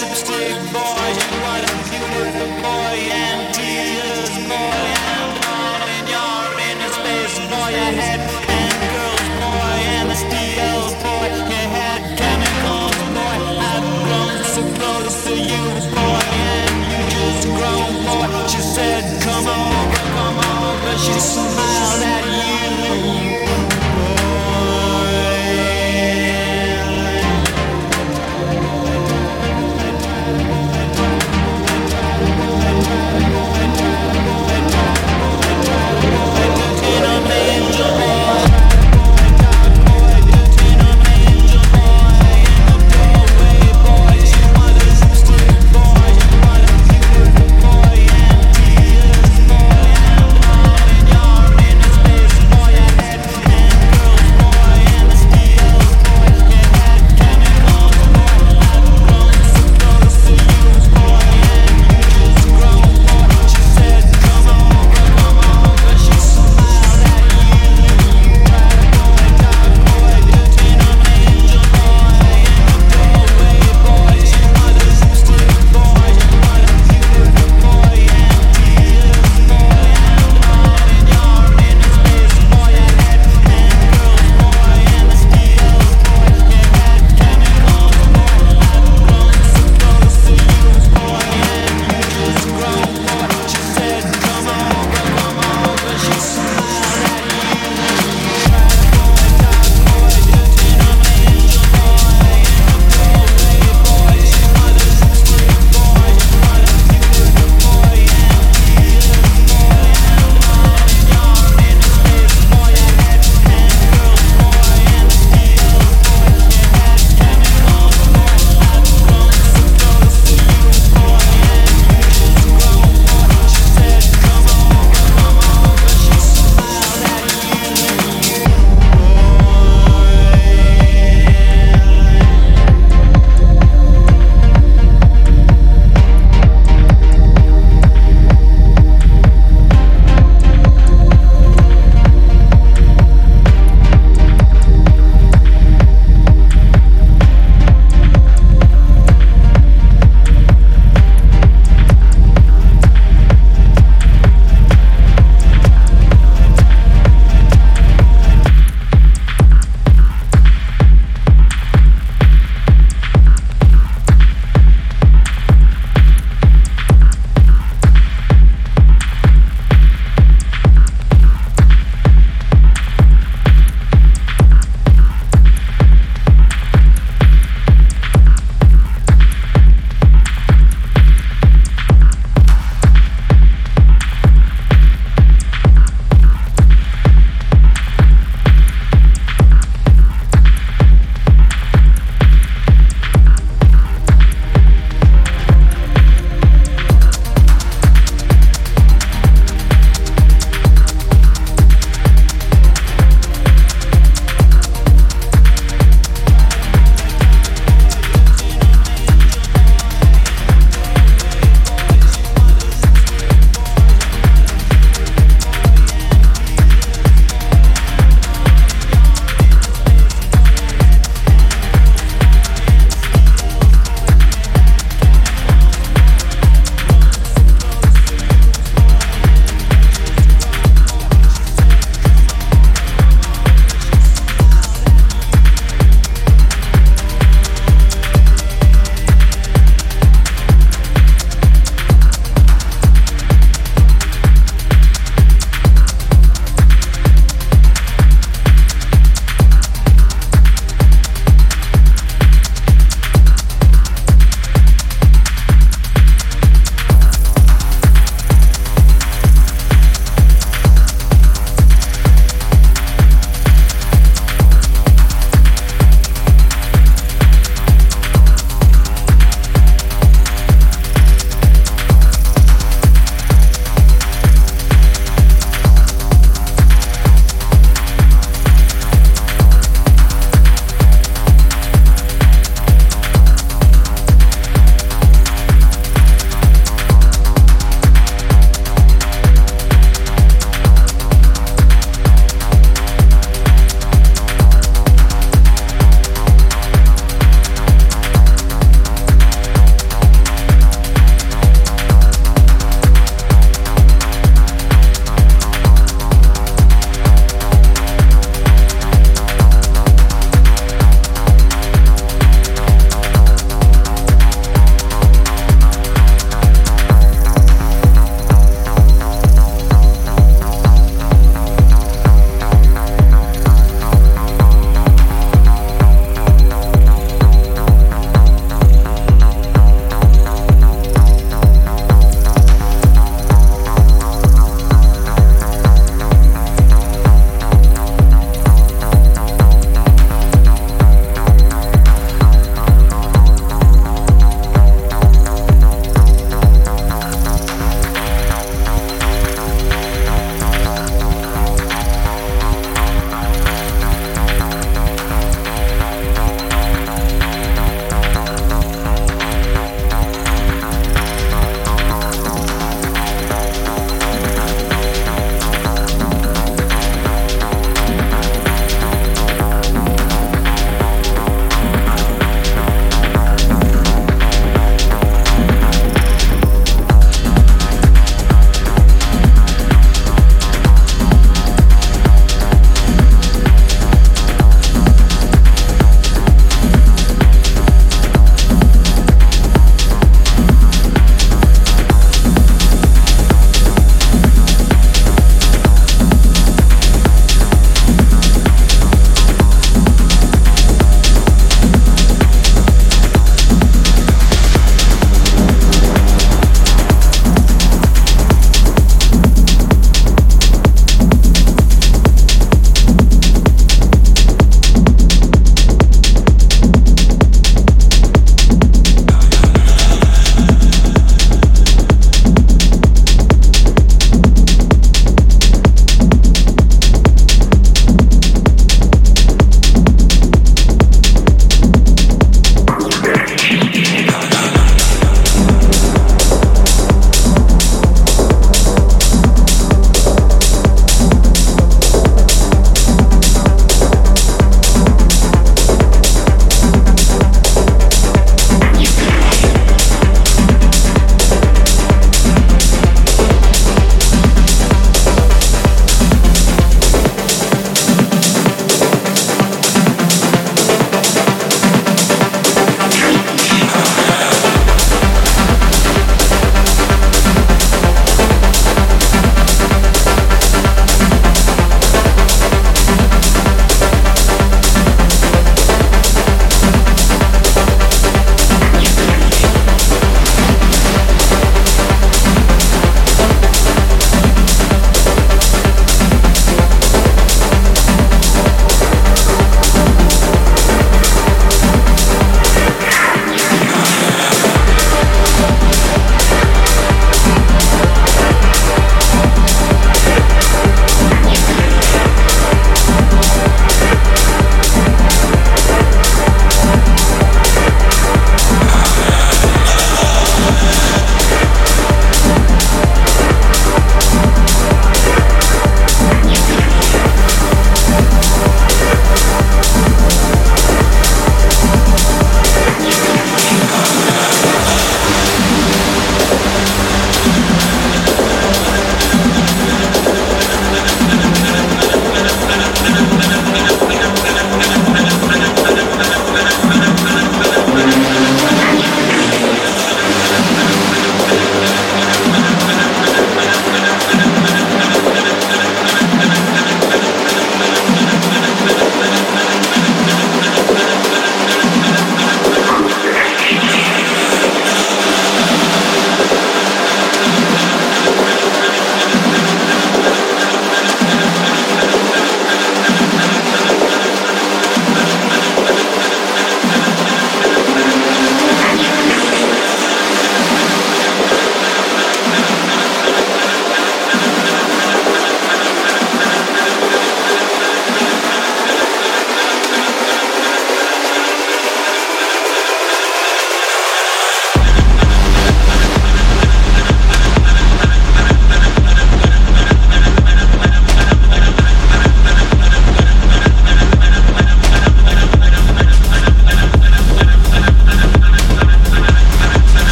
Lipstick boy.